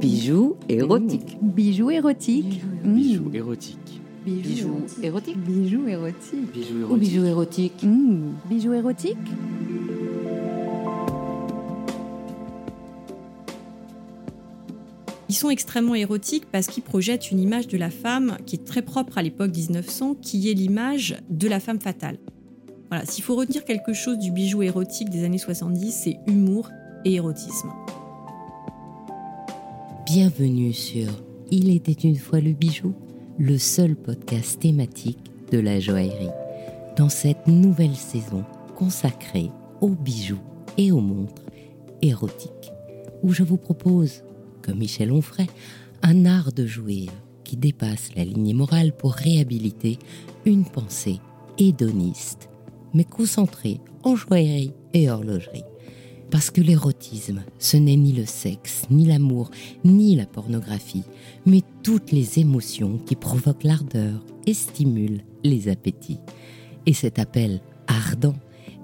Bijoux érotiques. Bijoux érotiques. Bijoux érotiques. Bijoux érotiques. Bijoux érotiques. Bijoux Ou érotiques. bijoux érotiques. Mmh. Bijoux érotiques Ils sont extrêmement érotiques parce qu'ils projettent une image de la femme qui est très propre à l'époque 1900, qui est l'image de la femme fatale. Voilà, s'il faut retenir quelque chose du bijou érotique des années 70, c'est humour et érotisme. Bienvenue sur Il était une fois le bijou, le seul podcast thématique de la joaillerie. Dans cette nouvelle saison consacrée aux bijoux et aux montres érotiques, où je vous propose, comme Michel Onfray, un art de jouir qui dépasse la lignée morale pour réhabiliter une pensée hédoniste, mais concentrée en joaillerie et horlogerie. Parce que l'érotisme, ce n'est ni le sexe, ni l'amour, ni la pornographie, mais toutes les émotions qui provoquent l'ardeur et stimulent les appétits. Et cet appel ardent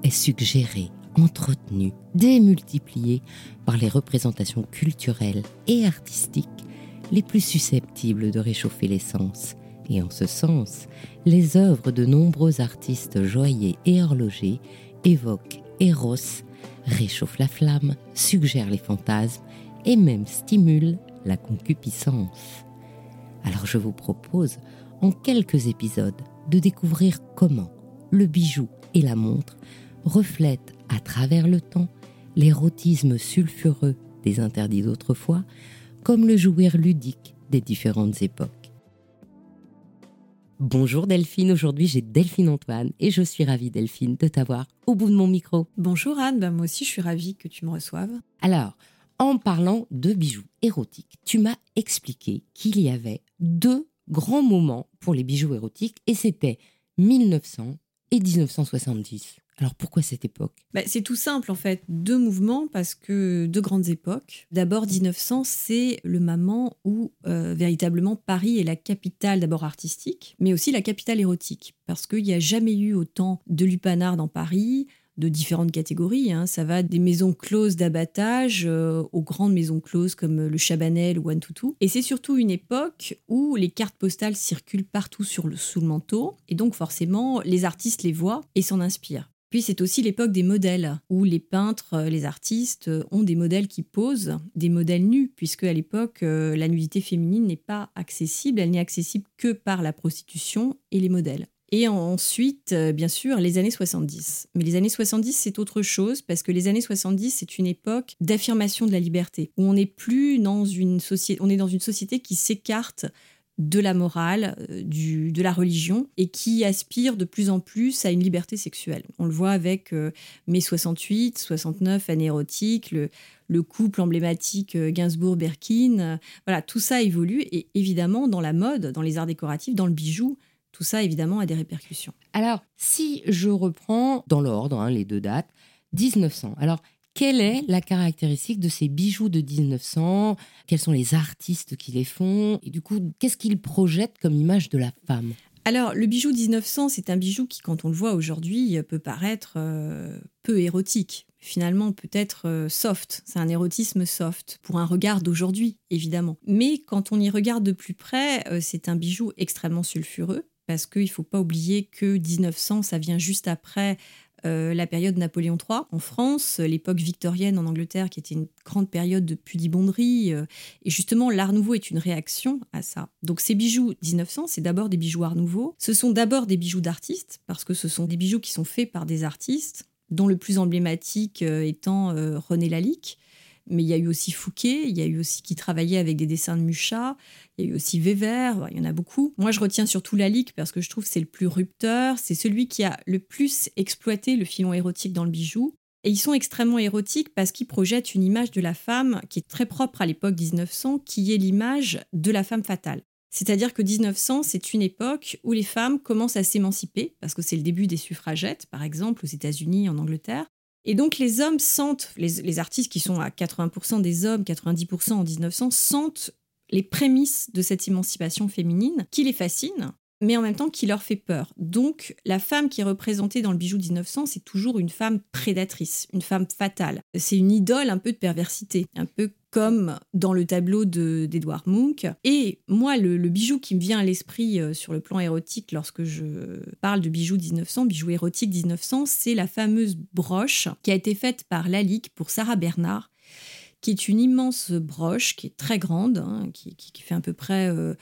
est suggéré, entretenu, démultiplié par les représentations culturelles et artistiques les plus susceptibles de réchauffer les sens. Et en ce sens, les œuvres de nombreux artistes joailliers et horlogers évoquent Eros, réchauffent la flamme, suggèrent les fantasmes et même stimulent la concupiscence. Alors je vous propose, en quelques épisodes, de découvrir comment le bijou et la montre reflètent à travers le temps l'érotisme sulfureux des interdits d'autrefois, comme le jouir ludique des différentes époques. Bonjour Delphine, aujourd'hui j'ai Delphine Antoine et je suis ravie Delphine de t'avoir au bout de mon micro. Bonjour Anne, bah moi aussi je suis ravie que tu me reçoives. Alors, en parlant de bijoux érotiques, tu m'as expliqué qu'il y avait deux grands moments pour les bijoux érotiques et c'était 1900 et 1970. Alors pourquoi cette époque? Bah, c'est tout simple en fait, deux mouvements parce que deux grandes époques. D'abord 1900, c'est le moment où euh, véritablement Paris est la capitale d'abord artistique, mais aussi la capitale érotique, parce qu'il n'y a jamais eu autant de lupanards dans Paris de différentes catégories. hein. Ça va des maisons closes d'abattage euh, aux grandes maisons closes comme le Chabanel ou One Tutu. Et c'est surtout une époque où les cartes postales circulent partout sur le, sous le manteau, et donc forcément les artistes les voient et s'en inspirent. Puis c'est aussi l'époque des modèles, où les peintres, euh, les artistes euh, ont des modèles qui posent, des modèles nus, puisque à l'époque, euh, la nudité féminine n'est pas accessible, elle n'est accessible que par la prostitution et les modèles. Et ensuite, bien sûr, les années 70. Mais les années 70, c'est autre chose, parce que les années 70, c'est une époque d'affirmation de la liberté, où on n'est plus dans une société, on est dans une société qui s'écarte de la morale, euh, du, de la religion, et qui aspire de plus en plus à une liberté sexuelle. On le voit avec euh, mai 68, 69, année érotique, le, le couple emblématique euh, Gainsbourg-Berkin. voilà, tout ça évolue, et évidemment, dans la mode, dans les arts décoratifs, dans le bijou, tout ça, évidemment, a des répercussions. Alors, si je reprends dans l'ordre hein, les deux dates, 1900. Alors, quelle est la caractéristique de ces bijoux de 1900 Quels sont les artistes qui les font? Et du coup, qu'est-ce qu'ils projettent comme image de la femme? Alors, le bijou 1900, c'est un bijou qui, quand on le voit aujourd'hui, peut paraître euh, peu érotique. Finalement, peut-être euh, soft. C'est un érotisme soft, pour un regard d'aujourd'hui, évidemment. Mais quand on y regarde de plus près, euh, c'est un bijou extrêmement sulfureux, parce qu'il ne faut pas oublier que 1900, ça vient juste après euh, la période Napoléon III en France, l'époque victorienne en Angleterre, qui était une grande période de pudibonderie. euh, et justement, l'Art Nouveau est une réaction à ça. Donc ces bijoux 1900, c'est d'abord des bijoux Art Nouveau. Ce sont d'abord des bijoux d'artistes, parce que ce sont des bijoux qui sont faits par des artistes, dont le plus emblématique euh, étant René Lalique. Mais il y a eu aussi Fouquet, il y a eu aussi qui travaillait avec des dessins de Mucha, il y a eu aussi Weber, il y en a beaucoup. Moi, je retiens surtout Lalique parce que je trouve c'est le plus rupteur, c'est celui qui a le plus exploité le filon érotique dans le bijou. Et ils sont extrêmement érotiques parce qu'ils projettent une image de la femme qui est très propre à l'époque 1900, qui est l'image de la femme fatale. C'est-à-dire que 1900, c'est une époque où les femmes commencent à s'émanciper, parce que c'est le début des suffragettes, par exemple, aux États-Unis, en Angleterre. Et donc les hommes sentent, les, les artistes qui sont à 80% des hommes, 90% en 1900, sentent les prémices de cette émancipation féminine qui les fascine, mais en même temps qui leur fait peur. Donc la femme qui est représentée dans le bijou 1900, c'est toujours une femme prédatrice, une femme fatale. C'est une idole un peu de perversité, un peu comme dans le tableau d'Edouard Munch. Et moi, le, bijou qui me vient à l'esprit euh, sur le plan érotique lorsque je parle de bijoux 1900, bijoux érotiques 1900, c'est la fameuse broche qui a été faite par Lalique pour Sarah Bernard qui est une immense broche qui est très grande, hein, qui, fait à peu près euh,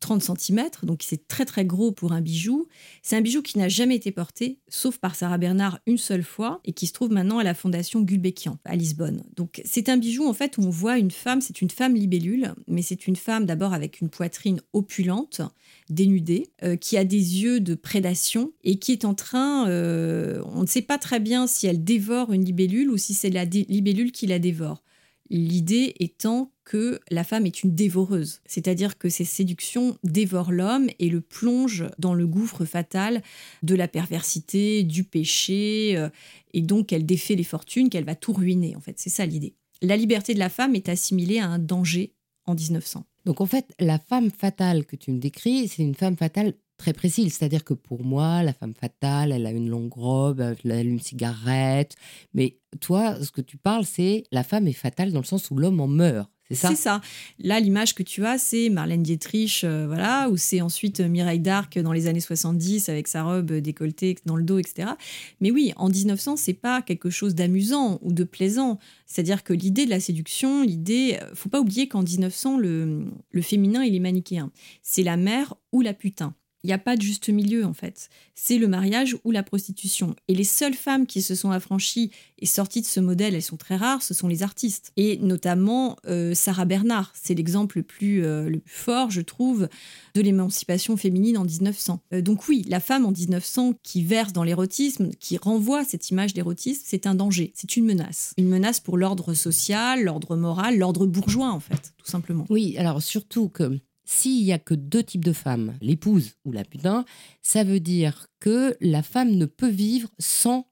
30 cm, donc c'est très très gros pour un bijou. C'est un bijou qui n'a jamais été porté, sauf par Sarah Bernard une seule fois, et qui se trouve maintenant à la Fondation Gulbenkian à Lisbonne. Donc c'est un bijou en fait où on voit une femme, c'est une femme libellule, mais c'est une femme d'abord avec une poitrine opulente, dénudée, euh, qui a des yeux de prédation et qui est en train, euh, on ne sait pas très bien si elle dévore une libellule ou si c'est la libellule qui la dévore. L'idée étant que la femme est une dévoreuse, c'est-à-dire que ses séductions dévorent l'homme et le plongent dans le gouffre fatal de la perversité, du péché, euh, et donc qu'elle défait les fortunes, qu'elle va tout ruiner, en fait. C'est ça l'idée. La liberté de la femme est assimilée à un danger en 1900. Donc en fait, la femme fatale que tu me décris, c'est une femme fatale très précise. C'est-à-dire que pour moi, la femme fatale, elle a une longue robe, elle allume une cigarette. Mais toi, ce que tu parles, c'est la femme est fatale dans le sens où l'homme en meurt. C'est ça? C'est ça. Là, l'image que tu as, c'est Marlène Dietrich, euh, voilà, ou c'est ensuite euh, Mireille d'Arc dans les années 70 avec sa robe décolletée dans le dos, etc. Mais oui, en 1900, c'est pas quelque chose d'amusant ou de plaisant. C'est-à-dire que l'idée de la séduction, l'idée, euh, faut pas oublier qu'en 1900, le, le féminin, il est manichéen. C'est la mère ou la putain. Il n'y a pas de juste milieu en fait. C'est le mariage ou la prostitution. Et les seules femmes qui se sont affranchies et sorties de ce modèle, elles sont très rares, ce sont les artistes. Et notamment euh, Sarah Bernard, c'est l'exemple le, plus, euh, le plus fort, je trouve, de l'émancipation féminine en 1900. Euh, donc oui, la femme en 1900 qui verse dans l'érotisme, qui renvoie cette image d'érotisme, c'est un danger, c'est une menace. Une menace pour l'ordre social, l'ordre moral, l'ordre bourgeois en fait, tout simplement. Oui, alors surtout que s'il y a que deux types de femmes, l'épouse ou la putain, ça veut dire que la femme ne peut vivre sans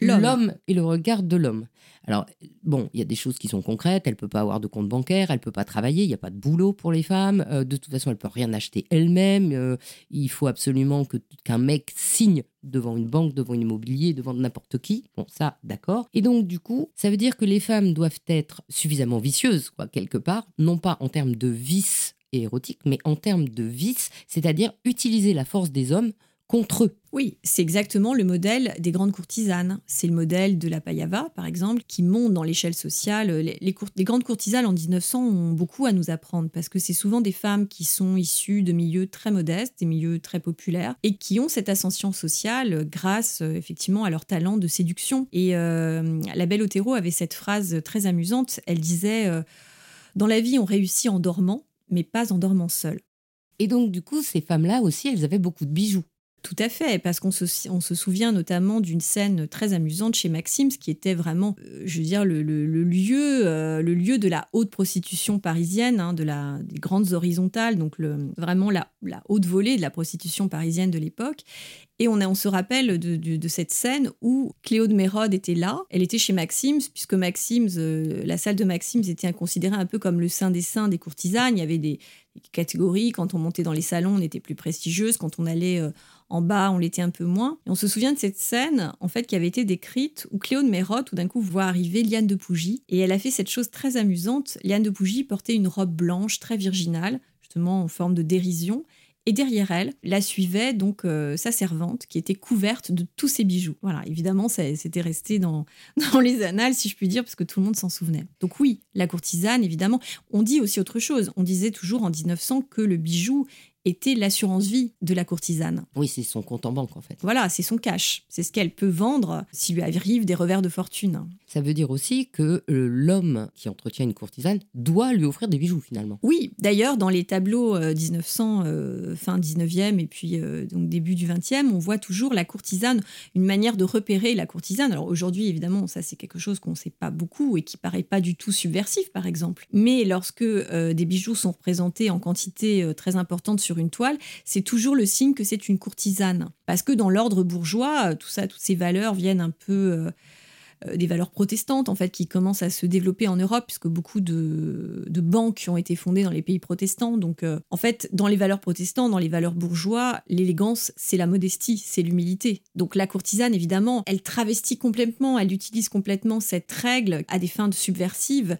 l'homme et le regard de l'homme. Alors, bon, il y a des choses qui sont concrètes. Elle peut pas avoir de compte bancaire, elle peut pas travailler, il n'y a pas de boulot pour les femmes. Euh, de toute façon, elle peut rien acheter elle-même. Euh, il faut absolument que qu'un mec signe devant une banque, devant un immobilier, devant n'importe qui. Bon, ça, d'accord. Et donc, du coup, ça veut dire que les femmes doivent être suffisamment vicieuses, quoi, quelque part, non pas en termes de vice et érotique, mais en termes de vice, c'est-à-dire utiliser la force des hommes contre eux. Oui, c'est exactement le modèle des grandes courtisanes. C'est le modèle de la Payava, par exemple, qui monte dans l'échelle sociale. Les, grandes courtisanes en 1900 ont beaucoup à nous apprendre parce que c'est souvent des femmes qui sont issues de milieux très modestes, des milieux très populaires, et qui ont cette ascension sociale grâce euh, effectivement à leur talent de séduction. Et euh, la belle Otero avait cette phrase très amusante. Elle disait euh, Dans la vie, on réussit en dormant, mais pas en dormant seul. Et donc, du coup, ces femmes-là aussi, elles avaient beaucoup de bijoux. Tout à fait, parce qu'on se, souvient notamment d'une scène très amusante chez Maxime, qui était vraiment, euh, je veux dire, le, lieu, euh, le lieu de la haute prostitution parisienne, hein, de la, des grandes horizontales, donc vraiment la, haute volée de la prostitution parisienne de l'époque. Et on, on se rappelle de, cette scène où Cléo de Mérode était là. Elle était chez Maxims, puisque Maxims, euh, la salle de Maxims était considérée un peu comme le saint des saints des courtisanes. Il y avait des, catégories. Quand on montait dans les salons, on était plus prestigieuse. Quand on allait euh, en bas, on l'était un peu moins. Et on se souvient de cette scène, en fait, qui avait été décrite où Cléo de Mérode, tout d'un coup, voit arriver Liane de Pougy. Et elle a fait cette chose très amusante. Liane de Pougy portait une robe blanche, très virginale, justement en forme de dérision. Et derrière elle, la suivait donc euh, sa servante qui était couverte de tous ses bijoux. Voilà, évidemment, c'était resté dans, dans les annales, si je puis dire, parce que tout le monde s'en souvenait. Donc oui, la courtisane, évidemment. On dit aussi autre chose. On disait toujours en 1900 que le bijou était l'assurance vie de la courtisane. Oui, c'est son compte en banque en fait. Voilà, c'est son cash. C'est ce qu'elle peut vendre s'il lui arrive des revers de fortune. Ça veut dire aussi que euh, l'homme qui entretient une courtisane doit lui offrir des bijoux finalement. Oui, d'ailleurs, dans les tableaux 1900, euh, euh, fin 19e et puis donc début du 20e, on voit toujours la courtisane, une manière de repérer la courtisane. Alors aujourd'hui, évidemment, ça c'est quelque chose qu'on ne sait pas beaucoup et qui paraît pas du tout subversif par exemple. Mais lorsque des bijoux sont représentés en quantité très importante sur une toile, c'est toujours le signe que c'est une courtisane. Parce que dans l'ordre bourgeois, tout ça, toutes ces valeurs viennent un peu euh, des valeurs protestantes en fait qui commencent à se développer en Europe puisque beaucoup de, banques ont été fondées dans les pays protestants. Donc euh, en fait dans les valeurs protestantes dans les valeurs bourgeois l'élégance c'est la modestie c'est l'humilité. Donc la courtisane évidemment elle travestit complètement elle utilise complètement cette règle à des fins subversives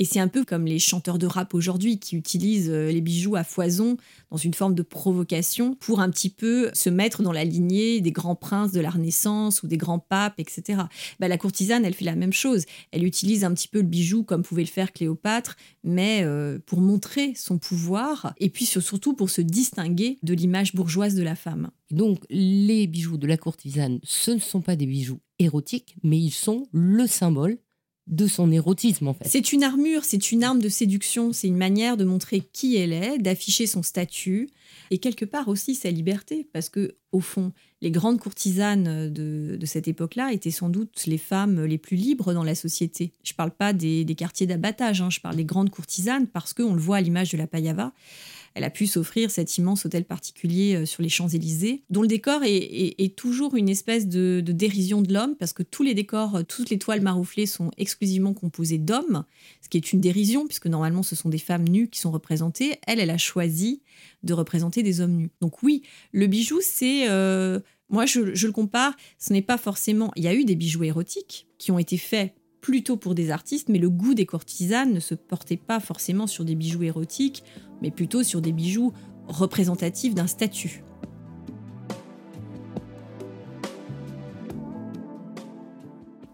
Et c'est un peu comme les chanteurs de rap aujourd'hui qui utilisent euh, les bijoux à foison dans une forme de provocation pour un petit peu se mettre dans la lignée des grands princes de la Renaissance ou des grands papes, etc. Bah, la courtisane, elle fait la même chose. Elle utilise un petit peu le bijou comme pouvait le faire Cléopâtre, mais euh, pour montrer son pouvoir et puis surtout pour se distinguer de l'image bourgeoise de la femme. Donc les bijoux de la courtisane, ce ne sont pas des bijoux érotiques, mais ils sont le symbole de son érotisme en fait. C'est une armure, c'est une arme de séduction, c'est une manière de montrer qui elle est, d'afficher son statut et quelque part aussi sa liberté parce que au fond, les grandes courtisanes de, cette époque-là étaient sans doute les femmes les plus libres dans la société. Je ne parle pas des, quartiers d'abattage, hein, je parle des grandes courtisanes parce qu'on le voit à l'image de la Payava elle a pu s'offrir cet immense hôtel particulier euh, sur les Champs-Élysées, dont le décor est, toujours une espèce de, dérision de l'homme, parce que tous les décors, euh, toutes les toiles marouflées sont exclusivement composées d'hommes, ce qui est une dérision, puisque normalement ce sont des femmes nues qui sont représentées. Elle, elle a choisi de représenter des hommes nus. Donc oui, le bijou, c'est... Euh, moi, je, je, le compare, ce n'est pas forcément... Il y a eu des bijoux érotiques qui ont été faits plutôt pour des artistes, mais le goût des courtisanes ne se portait pas forcément sur des bijoux érotiques, mais plutôt sur des bijoux représentatifs d'un statut.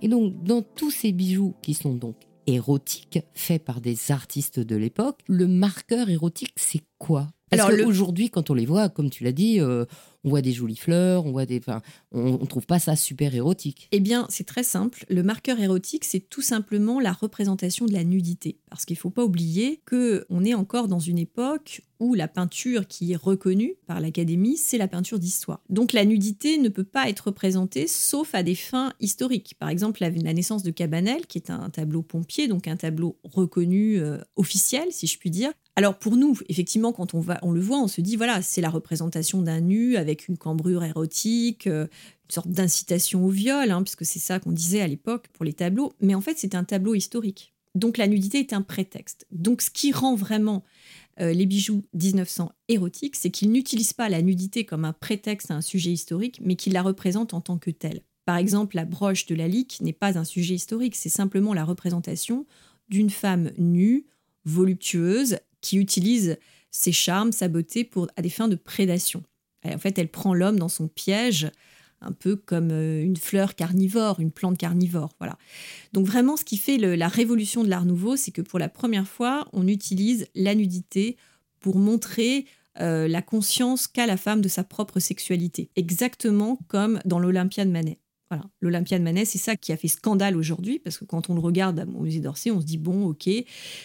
Et donc, dans tous ces bijoux qui sont donc érotiques, faits par des artistes de l'époque, le marqueur érotique, c'est quoi? Parce Alors, aujourd'hui, quand on les voit, comme tu l'as dit, euh, on voit des jolies fleurs, on voit des, enfin, on, trouve pas ça super érotique. Eh bien, c'est très simple. Le marqueur érotique, c'est tout simplement la représentation de la nudité, parce qu'il faut pas oublier que on est encore dans une époque où la peinture qui est reconnue par l'Académie, c'est la peinture d'histoire. Donc la nudité ne peut pas être représentée sauf à des fins historiques. Par exemple, la, naissance de Cabanel, qui est un tableau pompier, donc un tableau reconnu euh, officiel, si je puis dire. Alors pour nous, effectivement, quand on, va, on le voit, on se dit, voilà, c'est la représentation d'un nu avec une cambrure érotique, euh, une sorte d'incitation au viol, hein, puisque c'est ça qu'on disait à l'époque pour les tableaux. Mais en fait, c'est un tableau historique. Donc la nudité est un prétexte. Donc ce qui rend vraiment euh, les bijoux 1900 érotiques, c'est qu'ils n'utilisent pas la nudité comme un prétexte à un sujet historique, mais qu'ils la représentent en tant que telle. Par exemple, la broche de la lique n'est pas un sujet historique, c'est simplement la représentation d'une femme nue, voluptueuse, qui utilise ses charmes, sa beauté pour, à des fins de prédation en fait, elle prend l'homme dans son piège, un peu comme euh, une fleur carnivore, une plante carnivore. Voilà. Donc vraiment, ce qui fait la révolution de l'Art Nouveau, c'est que pour la première fois, on utilise la nudité pour montrer euh, la conscience qu'a la femme de sa propre sexualité, exactement comme dans l'Olympia de Manet. Voilà. L'Olympia de Manet, c'est ça qui a fait scandale aujourd'hui, parce que quand on le regarde au musée d'Orsay, on se dit, bon, ok,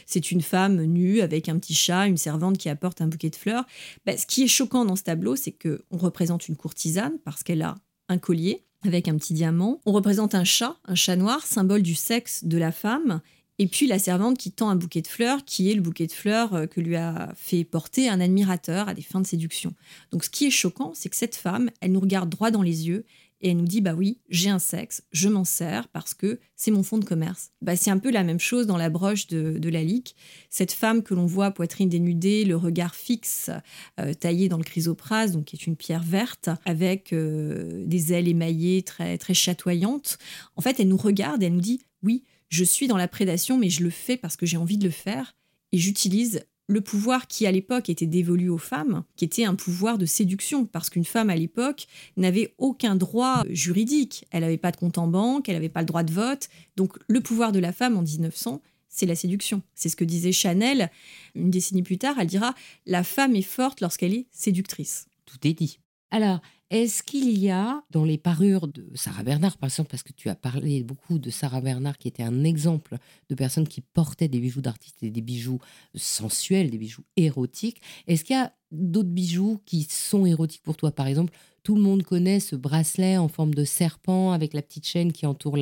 c'est une femme nue avec un petit chat, une servante qui apporte un bouquet de fleurs. Ben, ce qui est choquant dans ce tableau, c'est qu'on représente une courtisane, parce qu'elle a un collier avec un petit diamant. On représente un chat, un chat noir, symbole du sexe de la femme. Et puis la servante qui tend un bouquet de fleurs, qui est le bouquet de fleurs euh, que lui a fait porter un admirateur à des fins de séduction. Donc ce qui est choquant, c'est que cette femme, elle nous regarde droit dans les yeux et elle nous dit bah oui, j'ai un sexe, je m'en sers parce que c'est mon fonds de commerce. Bah, c'est un peu la même chose dans la broche de, la lique. Cette femme que l'on voit poitrine dénudée, le regard fixe, euh, taillé dans le chrysopras, donc qui est une pierre verte, avec euh, des ailes émaillées très, très chatoyantes. En fait, elle nous regarde et elle nous dit oui, je suis dans la prédation, mais je le fais parce que j'ai envie de le faire et j'utilise le pouvoir qui à l'époque était dévolu aux femmes, qui était un pouvoir de séduction, parce qu'une femme à l'époque n'avait aucun droit juridique. Elle n'avait pas de compte en banque, elle n'avait pas le droit de vote. Donc le pouvoir de la femme en 1900, c'est la séduction. C'est ce que disait Chanel une décennie plus tard. Elle dira La femme est forte lorsqu'elle est séductrice. Tout est dit. Alors, est-ce qu'il y a dans les parures de Sarah Bernard, par exemple, parce que tu as parlé beaucoup de Sarah Bernard, qui était un exemple de personnes qui portaient des bijoux d'artistes et des bijoux sensuels, des bijoux érotiques, est-ce qu'il y a d'autres bijoux qui sont érotiques pour toi? Par exemple, tout le monde connaît ce bracelet en forme de serpent avec la petite chaîne qui entoure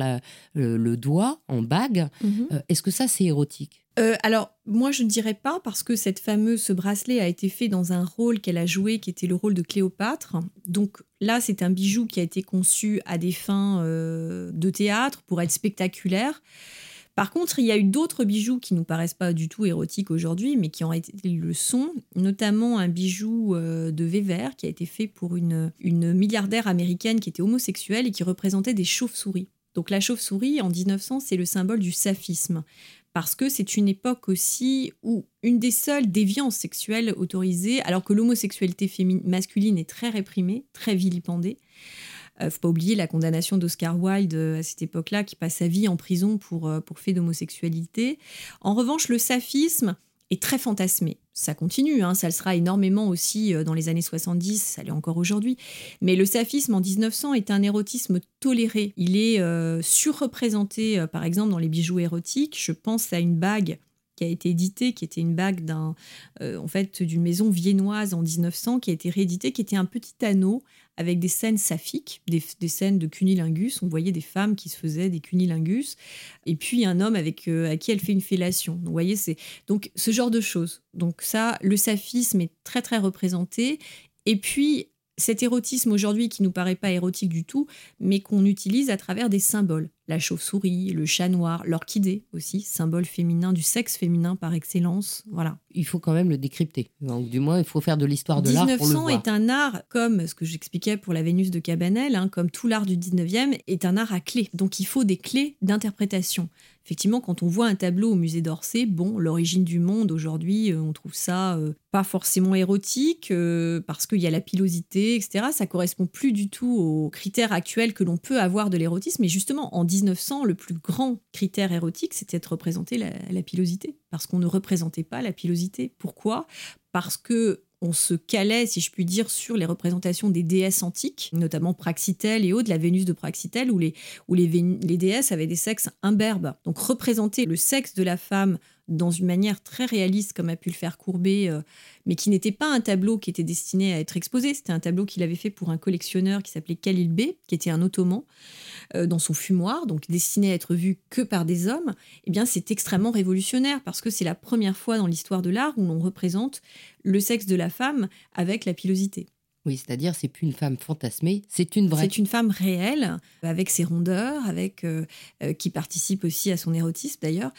le, doigt en bague. Mhm. Euh, est-ce que ça, c'est érotique? Euh, alors, moi, je ne dirais pas parce que cette fameuse ce bracelet a été fait dans un rôle qu'elle a joué, qui était le rôle de Cléopâtre. Donc là, c'est un bijou qui a été conçu à des fins euh, de théâtre pour être spectaculaire. Par contre, il y a eu d'autres bijoux qui nous paraissent pas du tout érotiques aujourd'hui, mais qui ont été le son, notamment un bijou euh, de Weber qui a été fait pour une, une milliardaire américaine qui était homosexuelle et qui représentait des chauves-souris. Donc la chauve-souris, en 1900, c'est le symbole du saphisme parce que c'est une époque aussi où une des seules déviances sexuelles autorisées, alors que l'homosexualité masculine est très réprimée, très vilipendée. Euh, faut pas oublier la condamnation d'Oscar Wilde euh, à cette époque-là, qui passe sa vie en prison pour, euh, pour fait d'homosexualité. En revanche, le saphisme est très fantasmé. Ça continue, hein, ça le sera énormément aussi dans les années 70, ça l'est encore aujourd'hui. Mais le saphisme en 1900 est un érotisme toléré. Il est surreprésenté, par exemple, dans les bijoux érotiques. Je pense à une bague qui a été éditée, qui était une bague d'un, en fait, d'une maison viennoise en 1900, qui a été rééditée, qui était un petit anneau avec des scènes saphiques, des, scènes de cunilingus. On voyait des femmes qui se faisaient des cunilingus, et puis un homme avec euh, à qui elle fait une fellation. Donc, vous voyez, c'est donc ce genre de choses. Donc ça, le saphisme est très très représenté. Et puis cet érotisme aujourd'hui qui nous paraît pas érotique du tout, mais qu'on utilise à travers des symboles la chauve-souris, le chat noir, l'orchidée aussi, symbole féminin du sexe féminin par excellence. Voilà. Il faut quand même le décrypter. Donc, du moins, il faut faire de l'histoire de l'art pour le voir. est un art, comme ce que j'expliquais pour la Vénus de Cabanel, hein, comme tout l'art du 19e, est un art à clés. Donc, il faut des clés d'interprétation. Effectivement, quand on voit un tableau au musée d'Orsay, bon, l'origine du monde aujourd'hui, euh, on trouve ça euh, pas forcément érotique euh, parce qu'il y a la pilosité, etc. Ça correspond plus du tout aux critères actuels que l'on peut avoir de l'érotisme. Mais justement, en 1900, le plus grand critère érotique, c'était de représenter la, pilosité. Parce qu'on ne représentait pas la pilosité. Pourquoi? Parce que on se calait, si je puis dire, sur les représentations des déesses antiques, notamment Praxitèle et autres, la Vénus de Praxitèle, où les, déesses avaient des sexes imberbes. Donc représenter le sexe de la femme dans une manière très réaliste, comme a pu le faire Courbet, euh, mais qui n'était pas un tableau qui était destiné à être exposé. C'était un tableau qu'il avait fait pour un collectionneur qui s'appelait Khalil Bey, qui était un ottoman, euh, dans son fumoir, donc destiné à être vu que par des hommes. Eh bien, c'est extrêmement révolutionnaire parce que c'est la première fois dans l'histoire de l'art où l'on représente le sexe de la femme avec la pilosité. Oui, c'est-à-dire c'est plus une femme fantasmée, c'est une vraie. C'est une femme réelle, avec ses rondeurs, avec euh, euh, qui participe aussi à son érotisme d'ailleurs,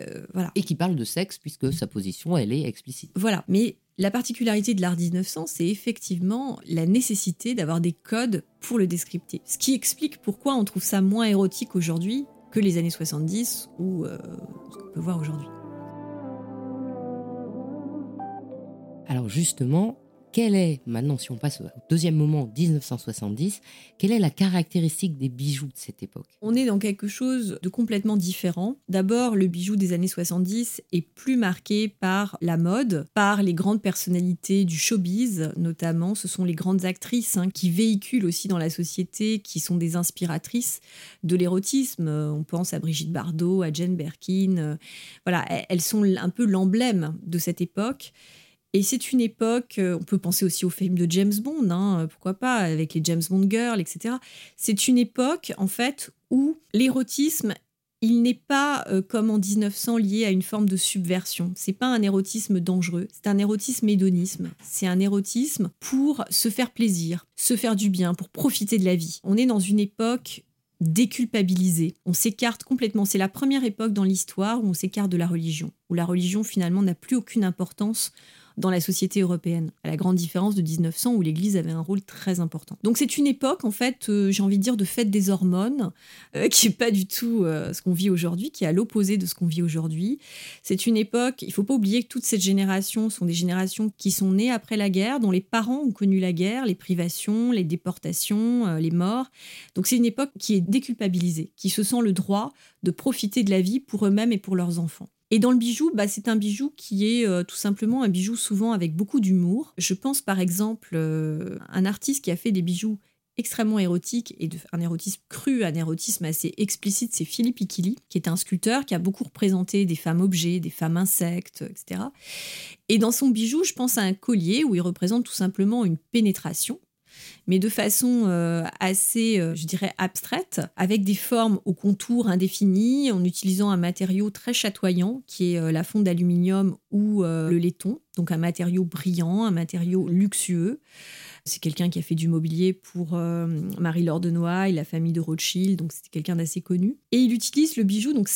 euh, voilà. Et qui parle de sexe puisque sa position elle est explicite. Voilà, mais la particularité de l'art 1900, c'est effectivement la nécessité d'avoir des codes pour le descripter. Ce qui explique pourquoi on trouve ça moins érotique aujourd'hui que les années 70 ou ce qu'on peut voir aujourd'hui. Alors justement, quelle est, maintenant si on passe au deuxième moment, 1970, quelle est la caractéristique des bijoux de cette époque? On est dans quelque chose de complètement différent. D'abord, le bijou des années 70 est plus marqué par la mode, par les grandes personnalités du showbiz, notamment. Ce sont les grandes actrices hein, qui véhiculent aussi dans la société, qui sont des inspiratrices de l'érotisme. On pense à Brigitte Bardot, à Jane Birkin. Voilà, elles sont un peu l'emblème de cette époque. Et c'est une époque, euh, on peut penser aussi au film de James Bond, hein, euh, pourquoi pas, avec les James Bond Girls, etc. C'est une époque, en fait, où l'érotisme, il n'est pas, euh, comme en 1900, lié à une forme de subversion. C'est pas un érotisme dangereux, c'est un érotisme hédonisme. C'est un érotisme pour se faire plaisir, se faire du bien, pour profiter de la vie. On est dans une époque déculpabilisée. On s'écarte complètement. C'est la première époque dans l'histoire où on s'écarte de la religion, où la religion finalement n'a plus aucune importance dans la société européenne, à la grande différence de 1900 où l'Église avait un rôle très important. Donc c'est une époque, en fait, euh, j'ai envie de dire, de fête des hormones, euh, qui n'est pas du tout euh, ce qu'on vit aujourd'hui, qui est à l'opposé de ce qu'on vit aujourd'hui. C'est une époque, il ne faut pas oublier que toute cette génération sont des générations qui sont nées après la guerre, dont les parents ont connu la guerre, les privations, les déportations, les morts. Donc c'est une époque qui est déculpabilisée, qui se sent le droit de profiter de la vie pour eux-mêmes et pour leurs enfants. Et dans le bijou, bah, c'est un bijou qui est euh, tout simplement un bijou souvent avec beaucoup d'humour. Je pense par exemple euh, un artiste qui a fait des bijoux extrêmement érotiques et de, un érotisme cru, un érotisme assez explicite, c'est Philippe Ikili, qui est un sculpteur qui a beaucoup représenté des femmes objets, des femmes insectes, etc. Et dans son bijou, je pense à un collier où il représente tout simplement une pénétration mais de façon euh, assez, euh, je dirais, abstraite, avec des formes au contour indéfini, en utilisant un matériau très chatoyant, qui est euh, la fonte d'aluminium ou le laiton, donc un matériau brillant, un matériau luxueux. C'est quelqu'un qui a fait du mobilier pour Marie-Laure de Noailles, la famille de Rothschild, donc c'était quelqu'un d'assez connu. Et il utilise le bijou, donc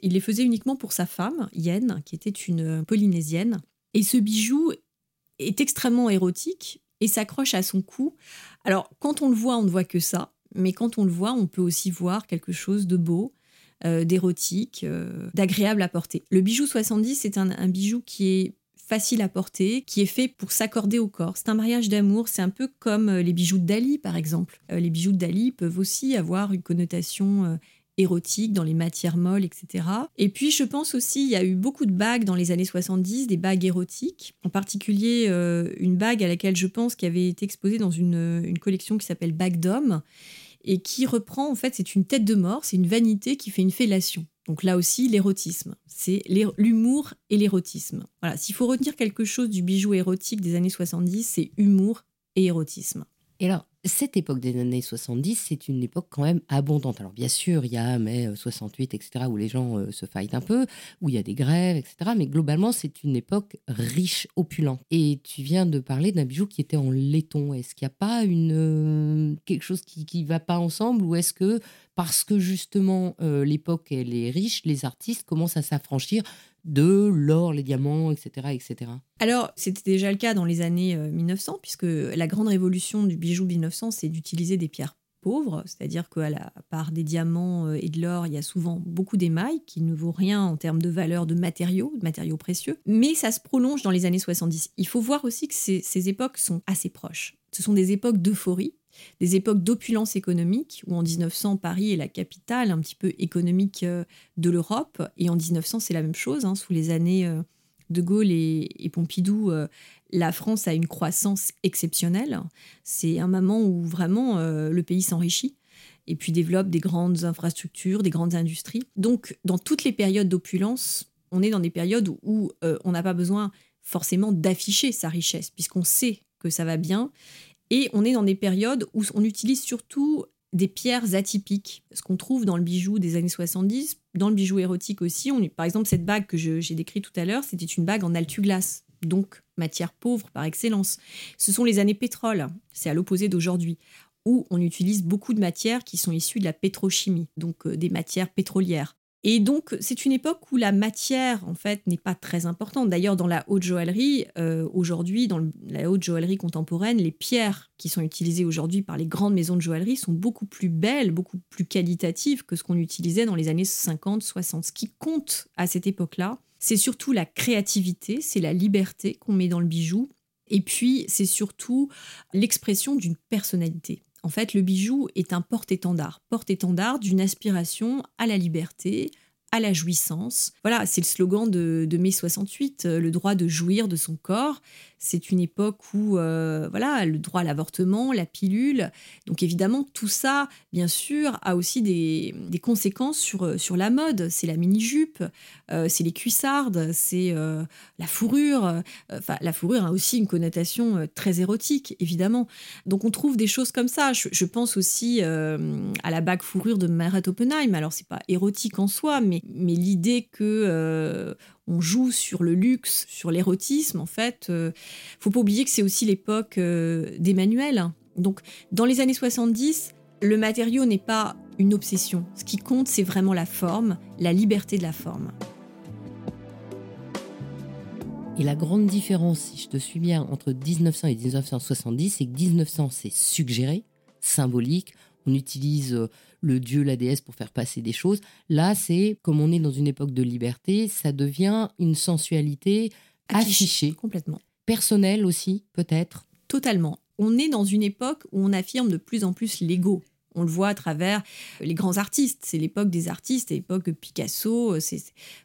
il les faisait uniquement pour sa femme, Yen, qui était une Polynésienne. Et ce bijou est extrêmement érotique et s'accroche à son cou. Alors, quand on le voit, on ne voit que ça, mais quand on le voit, on peut aussi voir quelque chose de beau, euh, d'érotique, euh, d'agréable à porter. Le bijou 70, c'est un, un bijou qui est facile à porter, qui est fait pour s'accorder au corps. C'est un mariage d'amour, c'est un peu comme euh, les bijoux de Dali par exemple. Les bijoux de Dali peuvent aussi avoir une connotation érotique dans les matières molles, etc. Et puis je pense aussi, il y a eu beaucoup de bagues dans les années 70, des bagues érotiques, en particulier euh, une bague à laquelle je pense qui avait été exposée dans une, une collection qui s'appelle Bague d'homme et qui reprend, en fait, c'est une tête de mort, c'est une vanité qui fait une fellation. Donc là aussi, l'érotisme, c'est l'humour et l'érotisme. Voilà, s'il faut retenir quelque chose du bijou érotique des années 70, c'est humour et érotisme. Et alors, cette époque des années 70, c'est une époque quand même abondante. Alors, bien sûr, il y a mai euh, 68, etc., où les gens euh, se fightent un peu, où il y a des grèves, etc. Mais globalement, c'est une époque riche, opulente. Et tu viens de parler d'un bijou qui était en laiton. Est-ce qu'il n'y a pas une, euh, quelque chose qui ne va pas ensemble Ou est-ce que, parce que justement, euh, l'époque, elle est riche, les artistes commencent à s'affranchir de l'or, les diamants, etc., etc. Alors, c'était déjà le cas dans les années euh, 1900, puisque la grande révolution du bijou 1900, c'est d'utiliser des pierres pauvres, c'est-à-dire qu'à la part des diamants euh, et de l'or, il y a souvent beaucoup d'émail qui ne vaut rien en termes de valeur de matériaux, de matériaux précieux, mais ça se prolonge dans les années 70. Il faut voir aussi que ces époques sont assez proches. Ce sont des époques d'euphorie, des époques d'opulence économique, où en 1900, Paris est la capitale un petit peu économique euh, de l'Europe, et en 1900, c'est la même chose, hein, sous les années euh, de Gaulle et, Pompidou, euh, la France a une croissance exceptionnelle. C'est un moment où vraiment le pays s'enrichit et puis développe des grandes infrastructures, des grandes industries. Donc, dans toutes les périodes d'opulence, on est dans des périodes où, on n'a pas besoin forcément d'afficher sa richesse, puisqu'on sait que ça va bien. Et on est dans des périodes où on utilise surtout des pierres atypiques, ce qu'on trouve dans le bijou des années 70, dans le bijou érotique aussi. On, par exemple, cette bague que j'ai décrite tout à l'heure, c'était une bague en altu-glace, donc matière pauvre par excellence. Ce sont les années pétrole, c'est à l'opposé d'aujourd'hui, où on utilise beaucoup de matières qui sont issues de la pétrochimie, donc euh, des matières pétrolières. Et donc, c'est une époque où la matière, en fait, n'est pas très importante. D'ailleurs, dans la haute joaillerie, euh, aujourd'hui, dans la haute joaillerie contemporaine, les pierres qui sont utilisées aujourd'hui par les grandes maisons de joaillerie sont beaucoup plus belles, beaucoup plus qualitatives que ce qu'on utilisait dans les années 50, 60. Ce qui compte à cette époque-là, c'est surtout la créativité, c'est la liberté qu'on met dans le bijou. Et puis, c'est surtout l'expression d'une personnalité. En fait, le bijou est un porte-étendard, porte-étendard d'une aspiration à la liberté, à la jouissance. Voilà, c'est le slogan de, mai 68, euh, le droit de jouir de son corps. C'est une époque où, euh, voilà, le droit à l'avortement, la pilule. Donc évidemment, tout ça, bien sûr, a aussi des, des conséquences sur, euh, sur la mode. C'est la mini-jupe, euh, c'est les cuissardes, c'est la fourrure. Enfin, la fourrure a aussi une connotation très érotique, évidemment. Donc on trouve des choses comme ça. Je, je pense aussi à la bague fourrure de Meret Oppenheim. Alors c'est pas érotique en soi, mais, mais l'idée que on joue sur le luxe, sur l'érotisme, en fait, euh, faut pas oublier que c'est aussi l'époque euh, d'Emmanuel. Donc dans les années 70, le matériau n'est pas une obsession. Ce qui compte, c'est vraiment la forme, la liberté de la forme. Et la grande différence, si je te suis bien, entre 1900 et 1970, c'est que 1900, c'est suggéré, symbolique. On utilise euh, le dieu, la déesse pour faire passer des choses. Là, c'est, comme on est dans une époque de liberté, ça devient une sensualité affichée, Complètement. personnelle aussi, peut-être. Totalement. On est dans une époque où on affirme de plus en plus l'ego. On le voit à travers les grands artistes. C'est l'époque des artistes, l'époque Picasso. C'est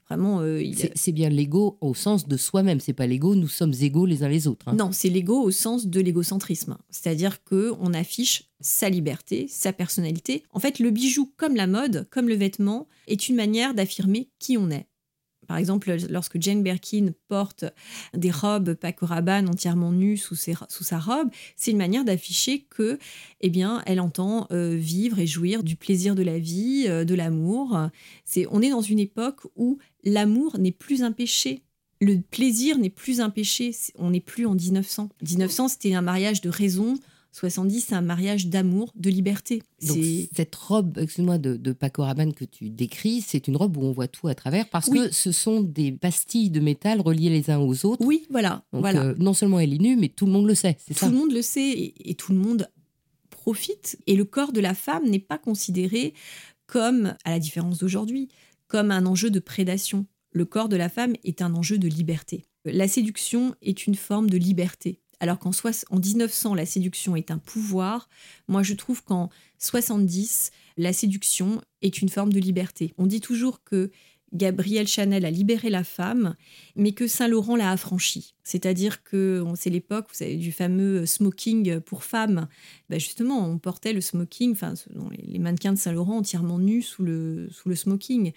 vraiment. euh, il- c'est bien l'ego au sens de soi-même. C'est pas l'ego, nous sommes égaux les uns les autres. hein. Non, c'est l'ego au sens de l'égocentrisme. C'est-à-dire que on affiche sa liberté, sa personnalité. En fait, le bijou, comme la mode, comme le vêtement, est une manière d'affirmer qui on est. Par exemple, lorsque Jane Birkin porte des robes Paco Rabanne entièrement nues sous, sa robe, c'est une manière d'afficher que, eh bien, elle entend euh, vivre et jouir du plaisir de la vie, euh, de l'amour. C'est, on est dans une époque où l'amour n'est plus un péché. Le plaisir n'est plus un péché. On n'est plus en 1900. 1900, c'était un mariage de raison. 70, c'est un mariage d'amour, de liberté. Donc, cette robe, excuse-moi, de, de Paco Rabanne que tu décris, c'est une robe où on voit tout à travers parce Oui. que ce sont des pastilles de métal reliées les uns aux autres. oui, voilà, Donc, voilà. euh, non seulement elle est nue, mais tout le monde le sait, c'est Tout le monde le sait et, et tout le monde profite. Et le corps de la femme n'est pas considéré comme, à la différence d'aujourd'hui, comme un enjeu de prédation. Le corps de la femme est un enjeu de liberté. La séduction est une forme de liberté. Alors qu'en en 1900, la séduction est un pouvoir, moi je trouve qu'en 70, la séduction est une forme de liberté. On dit toujours que Gabrielle Chanel a libéré la femme, mais que Saint-Laurent l'a affranchie. C'est-à-dire que c'est l'époque, vous savez, du fameux smoking pour femmes. Ben justement, on portait le smoking, enfin, les mannequins de Saint-Laurent entièrement nus sous le, sous le smoking.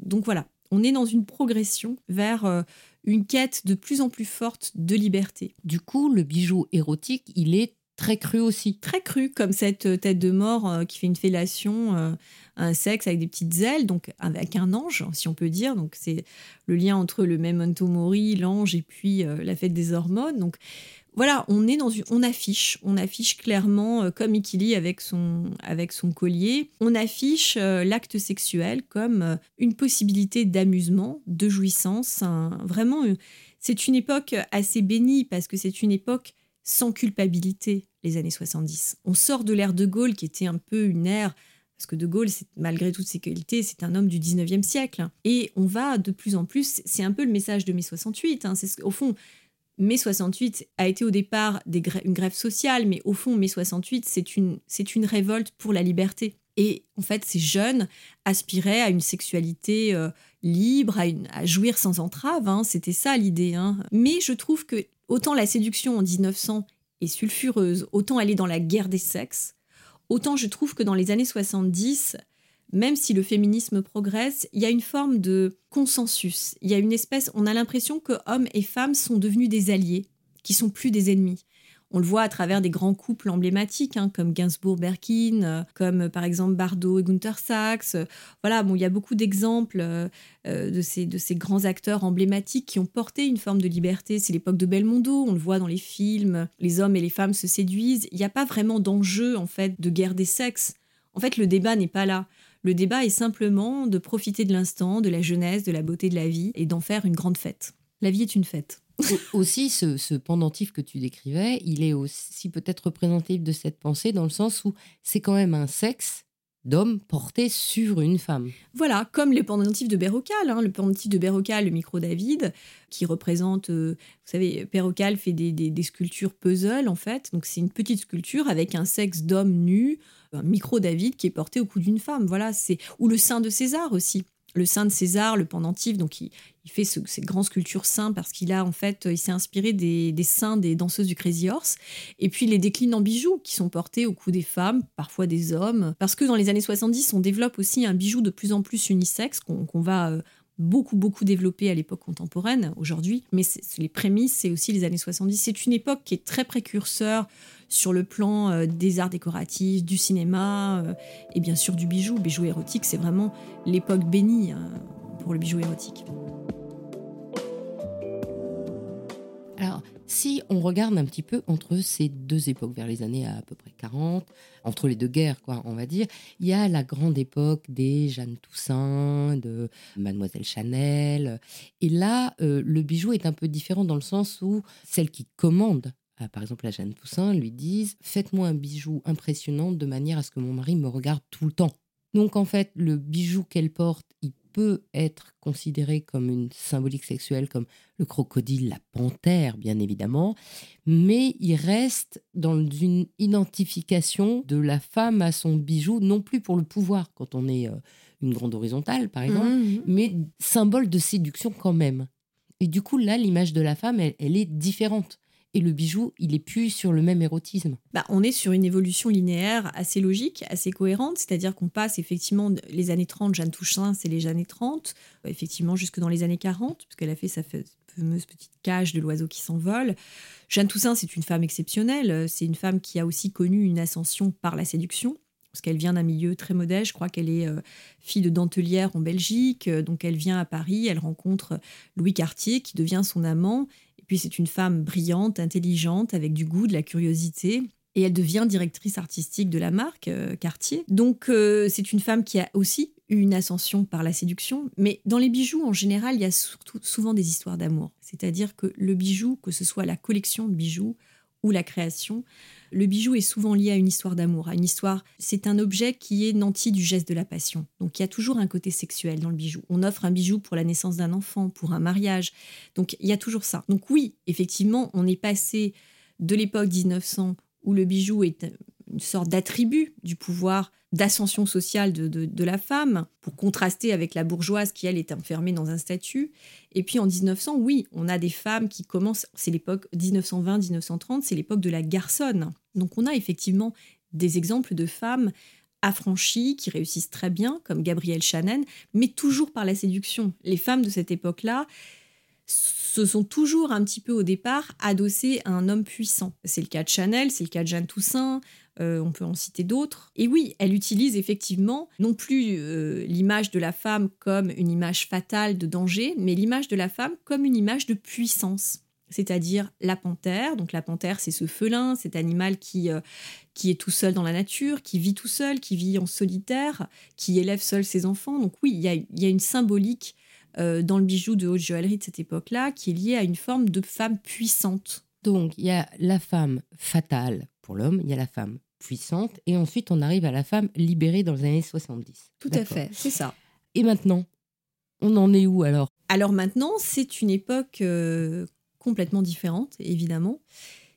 Donc voilà, on est dans une progression vers euh, une quête de plus en plus forte de liberté. Du coup, le bijou érotique, il est très cru aussi. Très cru, comme cette euh, tête de mort euh, qui fait une fellation, un sexe avec des petites ailes, donc avec un ange, si on peut dire. Donc c'est le lien entre le memento mori, l'ange, et puis la fête des hormones. Donc voilà, on affiche, on affiche clairement euh, comme Ikili avec son collier, on affiche euh, l'acte sexuel comme euh, une possibilité d'amusement, de jouissance. vraiment, c'est une époque assez bénie parce que c'est une époque sans culpabilité. Les années 70, on sort de l'ère de Gaulle qui était un peu une ère parce que De Gaulle, malgré toutes ses qualités, c'est un homme du 19e siècle. Et on va de plus en plus, c'est un peu le message de mai 68, hein, au fond, mai 68 a été au départ une grève sociale, mais au fond, mai 68, c'est une, révolte pour la liberté. Et en fait, ces jeunes aspiraient à une sexualité euh, libre, à, jouir sans entrave. Hein. C'était ça l'idée. Hein. Mais je trouve que autant la séduction en 1900 est sulfureuse, autant elle est dans la guerre des sexes, autant je trouve que dans les années 70, même si le féminisme progresse, il y a une forme de consensus. Il y a une espèce, on a l'impression que hommes et femmes sont devenus des alliés, qui sont plus des ennemis. On le voit à travers des grands couples emblématiques, hein, comme Gainsbourg-Berkin, euh, comme par exemple Bardot et Gunther Sachs. voilà, bon, il y a beaucoup d'exemples euh, euh, de, ces, de ces grands acteurs emblématiques qui ont porté une forme de liberté. C'est l'époque de Belmondo, on le voit dans les films, les hommes et les femmes se séduisent. Il n'y a pas vraiment d'enjeu, en fait, de guerre des sexes. En fait, le débat n'est pas là. Le débat est simplement de profiter de l'instant, de la jeunesse, de la beauté de la vie et d'en faire une grande fête. La vie est une fête. aussi, ce, pendentif que tu décrivais, il est aussi peut-être représentatif de cette pensée dans le sens où c'est quand même un sexe d'homme porté sur une femme. Voilà, comme le pendentif de Berrocal, hein, le pendentif de Berrocal, le micro David, qui représente, euh, vous savez, Berrocal fait des, des, sculptures puzzle en fait, donc c'est une petite sculpture avec un sexe d'homme nu un micro David qui est porté au cou d'une femme. Voilà, c'est ou le sein de César aussi. Le sein de César, le pendentif, donc il, fait ce, ces grandes sculptures parce qu'il a en fait, il s'est inspiré des, des, seins des danseuses du Crazy Horse. Et puis les décline en bijoux qui sont portés au cou des femmes, parfois des hommes. Parce que dans les années 70, on développe aussi un bijou de plus en plus unisexe qu'on va euh, beaucoup, beaucoup développé à l'époque contemporaine aujourd'hui. Mais les prémices, c'est aussi les années 70. C'est une époque qui est très précurseur sur le plan euh, des arts décoratifs, du cinéma euh, et bien sûr du bijou. Bijou érotique, c'est vraiment l'époque bénie hein, pour le bijou érotique. Alors, si on regarde un petit peu entre ces deux époques, vers les années à, peu près 40, entre les deux guerres, quoi, on va dire, il y a la grande époque des Jeanne Toussaint, de Mademoiselle Chanel. Et là, euh, le bijou est un peu différent dans le sens où celle qui commande par exemple la Jeanne Toussaint, lui disent Faites-moi un bijou impressionnant de manière à ce que mon mari me regarde tout le temps. Donc en fait, le bijou qu'elle porte, il peut être considéré comme une symbolique sexuelle, comme le crocodile, la panthère, bien évidemment, mais il reste dans une identification de la femme à son bijou, non plus pour le pouvoir, quand on est euh, une grande horizontale, par exemple, mmh, mmh. mais symbole de séduction quand même. Et du coup, là, l'image de la femme, elle est différente et le bijou, il est plus sur le même érotisme. Bah, on est sur une évolution linéaire assez logique, assez cohérente, c'est-à-dire qu'on passe effectivement les années 30, Jeanne Toussaint, c'est les années 30, effectivement jusque dans les années 40, puisqu'elle a fait sa fameuse petite cage de l'oiseau qui s'envole. Jeanne Toussaint, c'est une femme exceptionnelle, c'est une femme qui a aussi connu une ascension par la séduction parce qu'elle vient d'un milieu très modeste. Je crois qu'elle est euh, fille de dentelière en Belgique. Euh, donc elle vient à Paris, elle rencontre Louis Cartier qui devient son amant puis c'est une femme brillante, intelligente, avec du goût, de la curiosité. Et elle devient directrice artistique de la marque euh, Cartier. Donc euh, c'est une femme qui a aussi eu une ascension par la séduction. Mais dans les bijoux, en général, il y a souvent des histoires d'amour. C'est-à-dire que le bijou, que ce soit la collection de bijoux ou la création, le bijou est souvent lié à une histoire d'amour, à une histoire. C'est un objet qui est nanti du geste de la passion. Donc il y a toujours un côté sexuel dans le bijou. On offre un bijou pour la naissance d'un enfant, pour un mariage. Donc il y a toujours ça. Donc oui, effectivement, on est passé de l'époque 1900 où le bijou est une sorte d'attribut du pouvoir d'ascension sociale de, la femme, pour contraster avec la bourgeoise qui, elle, est enfermée dans un statut. Et puis en 1900, oui, on a des femmes qui commencent, c'est l'époque 1920-1930, c'est l'époque de la garçonne. Donc on a effectivement des exemples de femmes affranchies, qui réussissent très bien, comme Gabrielle Chanel, mais toujours par la séduction. Les femmes de cette époque-là, se sont toujours un petit peu au départ adossées à un homme puissant. C'est le cas de Chanel, c'est le cas de Jeanne Toussaint, euh, on peut en citer d'autres. Et oui, elle utilise effectivement non plus euh, l'image de la femme comme une image fatale de danger, mais l'image de la femme comme une image de puissance. C'est-à-dire la panthère. Donc la panthère, c'est ce félin, cet animal qui, euh, qui est tout seul dans la nature, qui vit tout seul, qui vit en solitaire, qui élève seul ses enfants. Donc oui, il y a, y a, une symbolique dans le bijou de haute joaillerie de cette époque-là qui est liée à une forme de femme puissante. Donc il y a la femme fatale pour l'homme, il y a la femme puissante, et ensuite on arrive à la femme libérée dans les années 70. Tout à fait, c'est ça. Et maintenant, on en est où alors? Alors maintenant, c'est une époque euh, complètement différente, évidemment.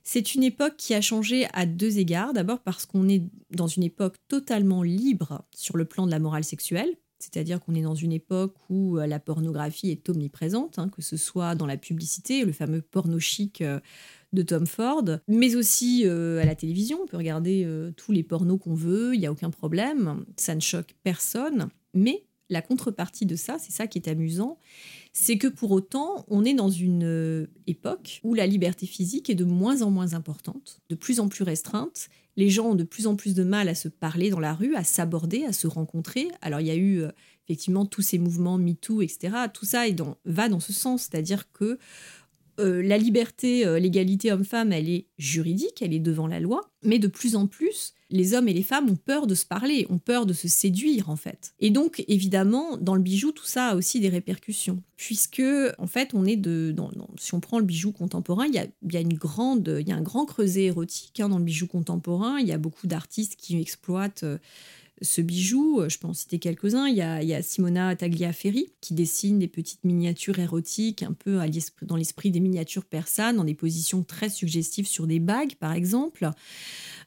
C'est une époque qui a changé à deux égards. D'abord parce qu'on est dans une époque totalement libre sur le plan de la morale sexuelle, c'est-à-dire qu'on est dans une époque où euh, la pornographie est omniprésente, hein, que ce soit dans la publicité, le fameux porno chic euh, de Tom Ford, mais aussi euh, à la télévision. On peut regarder tous les pornos qu'on veut, il n'y a aucun problème, ça ne choque personne. Mais la contrepartie de ça, c'est ça qui est amusant, c'est que pour autant, on est dans une euh, époque où la liberté physique est de moins en moins importante, de plus en plus restreinte. Les gens ont de plus en plus de mal à se parler dans la rue, à s'aborder, à se rencontrer. Alors il y a eu effectivement tous ces mouvements MeToo, etc. Tout ça va dans ce sens, c'est-à-dire que euh, la liberté, euh, l'égalité homme-femme, elle est juridique, elle est devant la loi, mais de plus en plus, les hommes et les femmes ont peur de se parler, ont peur de se séduire en fait. Et donc évidemment, dans le bijou, tout ça a aussi des répercussions, puisque en fait, on est de, si on prend le bijou contemporain, il y a, une grande, il y a un grand creuset érotique hein, dans le bijou contemporain. Il y a beaucoup d'artistes qui exploitent euh, ce bijou. Euh, je peux en citer quelques-uns. Il y a, Simona Tagliaferri qui dessine des petites miniatures érotiques, un peu dans l'esprit des miniatures persanes, dans des positions très suggestives sur des bagues, par exemple.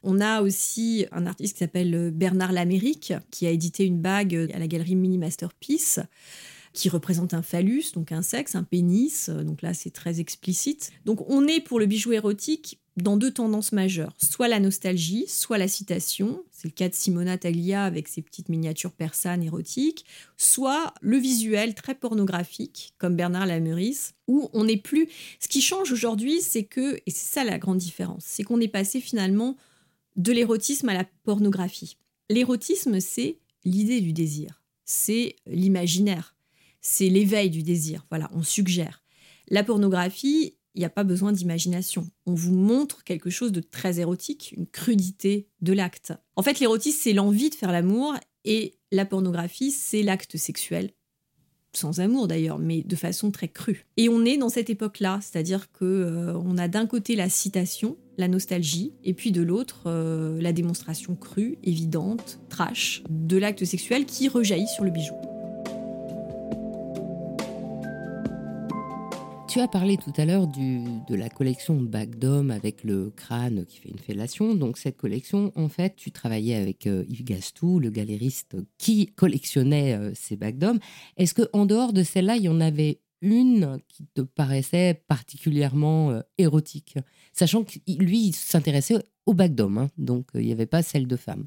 On a aussi un artiste qui s'appelle Bernard Lamérique, qui a édité une bague à la galerie Mini Masterpiece qui représente un phallus, donc un sexe, un pénis. Donc là, c'est très explicite. Donc on est pour le bijou érotique dans deux tendances majeures, soit la nostalgie, soit la citation, c'est le cas de Simona Taglia avec ses petites miniatures persanes érotiques, soit le visuel très pornographique, comme Bernard Lameris, où on n'est plus... Ce qui change aujourd'hui, c'est que, et c'est ça la grande différence, c'est qu'on est passé finalement de l'érotisme à la pornographie. L'érotisme, c'est l'idée du désir, c'est l'imaginaire, c'est l'éveil du désir, voilà, on suggère. La pornographie, il n'y a pas besoin d'imagination. On vous montre quelque chose de très érotique, une crudité de l'acte. En fait, l'érotisme, c'est l'envie de faire l'amour et la pornographie, c'est l'acte sexuel. Sans amour d'ailleurs, mais de façon très crue. Et on est dans cette époque-là, c'est-à-dire que euh, on a d'un côté la citation, la nostalgie, et puis de l'autre euh, la démonstration crue, évidente, trash, de l'acte sexuel qui rejaillit sur le bijou. Tu as parlé tout à l'heure de la collection Bac d'Homme avec le crâne qui fait une fellation. Donc cette collection, en fait, tu travaillais avec euh, Yves Gastou, le galériste qui collectionnait euh, ces bacs d'Homme. Est-ce que en dehors de celle-là, il y en avait une qui te paraissait particulièrement euh, érotique, sachant que lui, il s'intéressait au bac d'Homme, hein. donc il n'y avait pas celle de femme.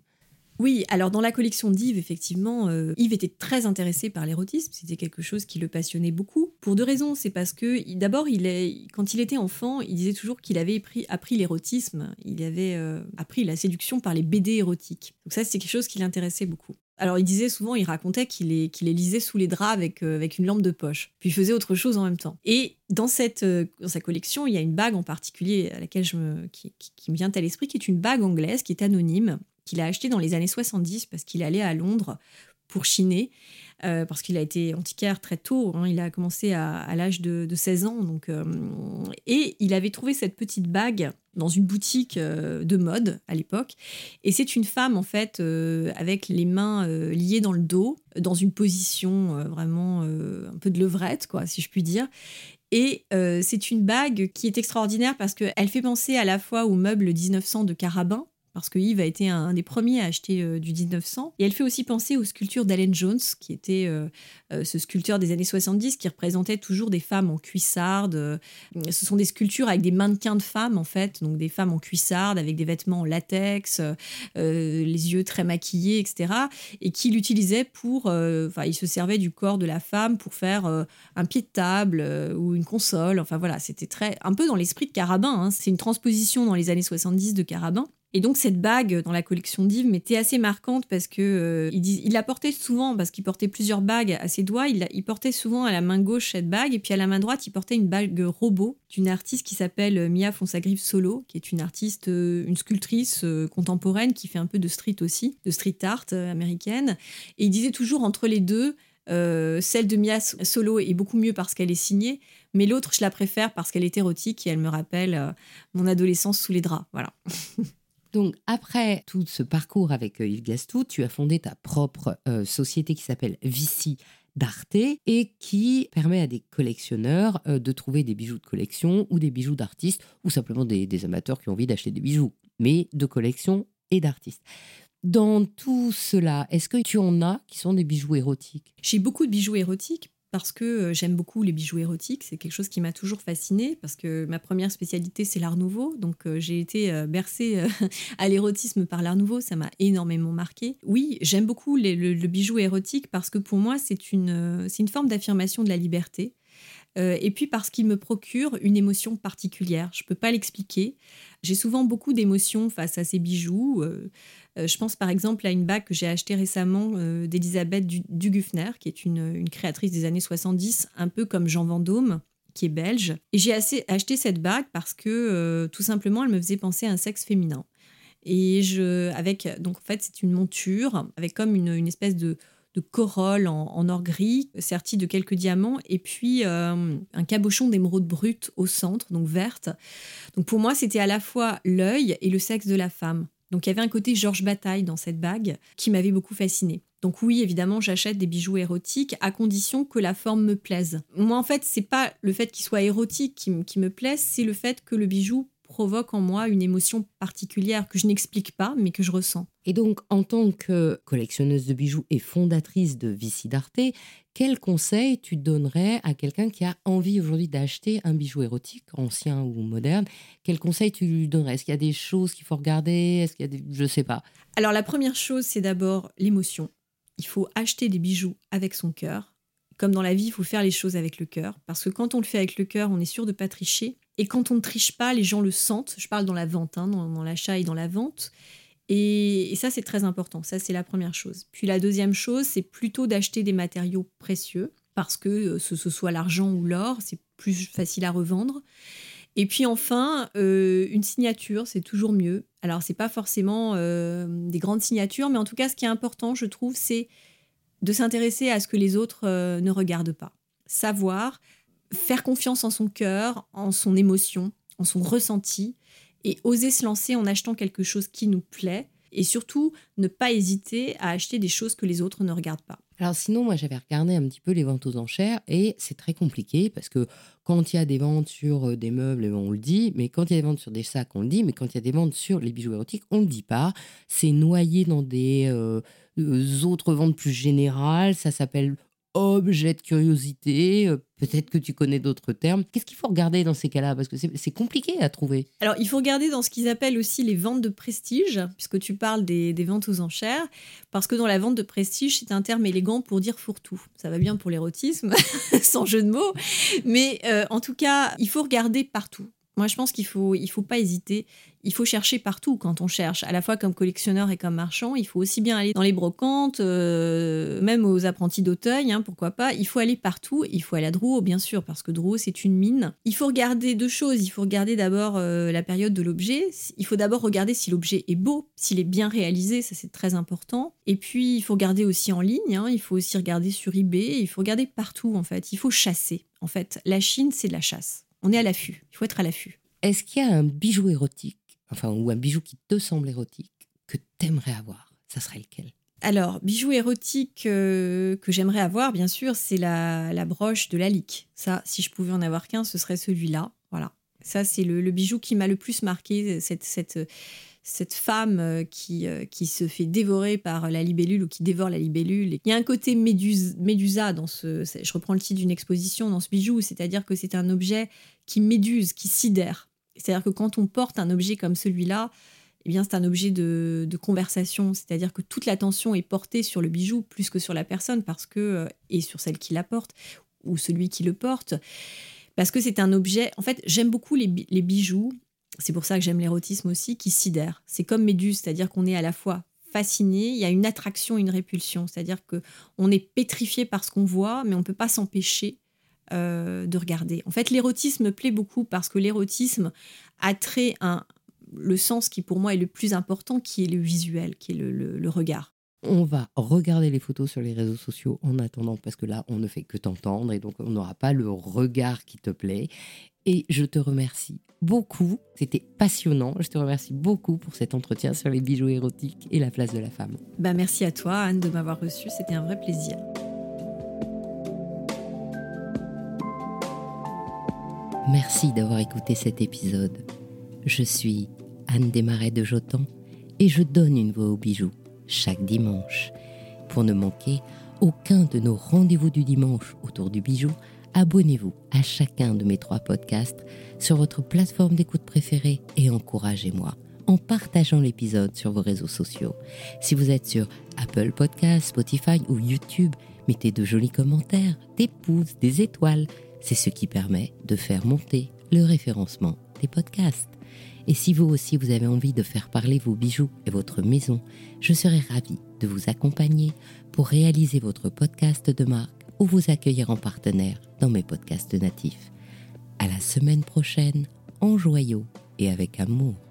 Oui, alors dans la collection d'Yves, effectivement, euh, Yves était très intéressé par l'érotisme. C'était quelque chose qui le passionnait beaucoup. Pour deux raisons. C'est parce que, d'abord, il est, quand il était enfant, il disait toujours qu'il avait appris, l'érotisme. Il avait euh, appris la séduction par les BD érotiques. Donc ça, c'est quelque chose qui l'intéressait beaucoup. Alors il disait souvent, il racontait qu'il les, lisait sous les draps avec, euh, avec une lampe de poche. Puis il faisait autre chose en même temps. Et dans, cette, dans sa collection, il y a une bague en particulier à laquelle je me, qui, qui me vient à l'esprit, qui est une bague anglaise, qui est anonyme, qu'il a acheté dans les années 70 parce qu'il allait à Londres pour chiner, euh, parce qu'il a été antiquaire très tôt. Hein. il a commencé à, l'âge de, 16 ans. Donc, euh, et il avait trouvé cette petite bague dans une boutique euh, de mode à l'époque. Et c'est une femme, en fait, avec les mains liées dans le dos, dans une position vraiment un peu de levrette, quoi, si je puis dire. Et c'est une bague qui est extraordinaire parce qu'elle fait penser à la fois au meuble 1900 de Carabin, parce que Yves a été un, des premiers à acheter euh, du 1900. Et elle fait aussi penser aux sculptures d'Allen Jones, qui était euh, euh, ce sculpteur des années 70 qui représentait toujours des femmes en cuissarde. ce sont des sculptures avec des mannequins de femmes, en fait, donc des femmes en cuissarde, avec des vêtements en latex, les yeux très maquillés, etc. Et qu'il utilisait pour. Enfin, il se servait du corps de la femme pour faire un pied de table ou une console. Enfin, voilà, c'était très. un peu dans l'esprit de Carabin. Hein. C'est une transposition dans les années 70 de Carabin. Et donc cette bague dans la collection d'Yves m'était assez marquante parce que euh, il, la portait souvent parce qu'il portait plusieurs bagues à ses doigts. Il, il, portait souvent à la main gauche cette bague et puis à la main droite il portait une bague robot d'une artiste qui s'appelle euh, Mia Fonsagrive Solo, qui est une artiste, euh, une sculptrice contemporaine qui fait un peu de street aussi, de street art américaine. Et il disait toujours entre les deux. celle de Mia Solo est beaucoup mieux parce qu'elle est signée, mais l'autre, je la préfère parce qu'elle est érotique et elle me rappelle mon adolescence sous les draps. Voilà. Donc, après tout ce parcours avec euh, Yves Gastou, tu as fondé ta propre euh, société qui s'appelle Vici d'Arte et qui permet à des collectionneurs euh, de trouver des bijoux de collection ou des bijoux d'artistes ou simplement des, des amateurs qui ont envie d'acheter des bijoux, mais de collection et d'artistes. Dans tout cela, est-ce que tu en as qui sont des bijoux érotiques? J'ai beaucoup de bijoux érotiques parce que euh, j'aime beaucoup les bijoux érotiques. C'est quelque chose qui m'a toujours fascinée parce que ma première spécialité, c'est l'art nouveau. Donc, euh, j'ai été euh, bercée à l'érotisme par l'art nouveau. Ça m'a énormément marqué. Oui, j'aime beaucoup le, bijou érotique parce que pour moi, c'est une, forme d'affirmation de la liberté. et puis parce qu'il me procure une émotion particulière. Je ne peux pas l'expliquer. J'ai souvent beaucoup d'émotions face à ces bijoux. Je pense par exemple à une bague que j'ai achetée récemment euh, d'Elisabeth Duguffner, qui est une, créatrice des années 70, un peu comme Jean Vendôme qui est belge. Et j'ai acheté cette bague parce que euh, tout simplement, elle me faisait penser à un sexe féminin. Et je, avec, donc en fait, c'est une monture avec comme une, espèce de, corolle en, or gris, sertie de quelques diamants, et puis un cabochon d'émeraude brute au centre, donc verte. Donc pour moi, c'était à la fois l'œil et le sexe de la femme. Donc il y avait un côté Georges Bataille dans cette bague qui m'avait beaucoup fascinée. Donc oui, évidemment, j'achète des bijoux érotiques à condition que la forme me plaise. Moi, en fait, c'est pas le fait qu'il soit érotique qui, qui me plaise, c'est le fait que le bijou provoque en moi une émotion particulière que je n'explique pas, mais que je ressens. Et donc, en tant que collectionneuse de bijoux et fondatrice de Vici d'Arte, quel conseil tu donnerais à quelqu'un qui a envie aujourd'hui d'acheter un bijou érotique, ancien ou moderne? Quel conseil tu lui donnerais? Est-ce qu'il y a des choses qu'il faut regarder? Est-ce qu'il y a des... Je sais pas. Alors, la première chose, c'est d'abord l'émotion. Il faut acheter des bijoux avec son cœur. Comme dans la vie, il faut faire les choses avec le cœur. Parce que quand on le fait avec le cœur, on est sûr de ne pas tricher. Et quand on ne triche pas, les gens le sentent. Je parle dans la vente, hein, dans, l'achat et dans la vente. Et, ça, c'est très important. Ça, c'est la première chose. Puis la deuxième chose, c'est plutôt d'acheter des matériaux précieux, parce que euh, ce, soit l'argent ou l'or, c'est plus facile à revendre. Et puis enfin, euh, une signature, c'est toujours mieux. Alors, c'est pas forcément euh, des grandes signatures, mais en tout cas, ce qui est important, je trouve, c'est de s'intéresser à ce que les autres ne regardent pas. Savoir faire confiance en son cœur, en son émotion, en son ressenti, et oser se lancer en achetant quelque chose qui nous plaît, et surtout ne pas hésiter à acheter des choses que les autres ne regardent pas. Alors sinon, moi j'avais regardé un petit peu les ventes aux enchères et c'est très compliqué parce que quand il y a des ventes sur euh, des meubles, on le dit, mais quand il y a des ventes sur des sacs, on le dit, mais quand il y a des ventes sur les bijoux érotiques, on ne le dit pas. C'est noyé dans des euh, euh, autres ventes plus générales, ça s'appelle objet de curiosité euh, Peut-être que tu connais d'autres termes. Qu'est-ce qu'il faut regarder dans ces cas-là? Parce que c'est compliqué à trouver. Alors, il faut regarder dans ce qu'ils appellent aussi les ventes de prestige, puisque tu parles des, ventes aux enchères, parce que dans la vente de prestige, c'est un terme élégant pour dire fourre-tout. Ça va bien pour l'érotisme, sans jeu de mots. Mais euh, en tout cas, il faut regarder partout. Moi, je pense qu'il faut, il faut pas hésiter. Il faut chercher partout quand on cherche, à la fois comme collectionneur et comme marchand. Il faut aussi bien aller dans les brocantes, euh, même aux apprentis d'Auteuil, hein, pourquoi pas. Il faut aller partout. Il faut aller à Drouot, bien sûr, parce que Drouot, c'est une mine. Il faut regarder deux choses. Il faut regarder d'abord euh, la période de l'objet. Il faut d'abord regarder si l'objet est beau, s'il est bien réalisé. Ça, c'est très important. Et puis, il faut regarder aussi en ligne. Hein. Il faut aussi regarder sur eBay. Il faut regarder partout, en fait. Il faut chasser. En fait, la Chine, c'est de la chasse on est à l'affût. Il faut être à l'affût. Est-ce qu'il y a un bijou érotique, enfin, ou un bijou qui te semble érotique, que t'aimerais avoir? Ça serait lequel? Alors, bijou érotique euh, que j'aimerais avoir, bien sûr, c'est la, la broche de la lique. Ça, si je pouvais en avoir qu'un, ce serait celui-là. Voilà. Ça, c'est le, le bijou qui m'a le plus marqué, cette, cette, cette femme euh, qui, euh, qui se fait dévorer par la libellule ou qui dévore la libellule. Il y a un côté méduse, médusa dans ce. Je reprends le titre d'une exposition dans ce bijou, c'est-à-dire que c'est un objet qui méduse, qui sidère. C'est-à-dire que quand on porte un objet comme celui-là, eh bien, c'est un objet de, de conversation. C'est-à-dire que toute l'attention est portée sur le bijou plus que sur la personne parce que, euh, et sur celle qui la porte ou celui qui le porte. Parce que c'est un objet. En fait, j'aime beaucoup les, les bijoux c'est pour ça que j'aime l'érotisme aussi, qui sidère. C'est comme Méduse, c'est-à-dire qu'on est à la fois fasciné, il y a une attraction, une répulsion, c'est-à-dire que on est pétrifié par ce qu'on voit, mais on ne peut pas s'empêcher euh, de regarder. En fait, l'érotisme me plaît beaucoup parce que l'érotisme a trait un, le sens qui pour moi est le plus important, qui est le visuel, qui est le regard. On va regarder les photos sur les réseaux sociaux en attendant, parce que là, on ne fait que t'entendre et donc on n'aura pas le regard qui te plaît. Et je te remercie beaucoup. C'était passionnant. Je te remercie beaucoup pour cet entretien sur les bijoux érotiques et la place de la femme. Bah, merci à toi, Anne, de m'avoir reçu. C'était un vrai plaisir. Merci d'avoir écouté cet épisode. Je suis Anne Desmarais de Jotan et je donne une voix aux bijoux chaque dimanche. Pour ne manquer aucun de nos rendez-vous du dimanche autour du bijou, abonnez-vous à chacun de mes trois podcasts sur votre plateforme d'écoute préférée et encouragez-moi en partageant l'épisode sur vos réseaux sociaux. Si vous êtes sur Apple Podcasts, Spotify ou YouTube, mettez de jolis commentaires, des pouces, des étoiles. C'est ce qui permet de faire monter le référencement des podcasts. Et si vous aussi vous avez envie de faire parler vos bijoux et votre maison, je serai ravie de vous accompagner pour réaliser votre podcast de marque ou vous accueillir en partenaire dans mes podcasts natifs. À la semaine prochaine, en joyau et avec amour.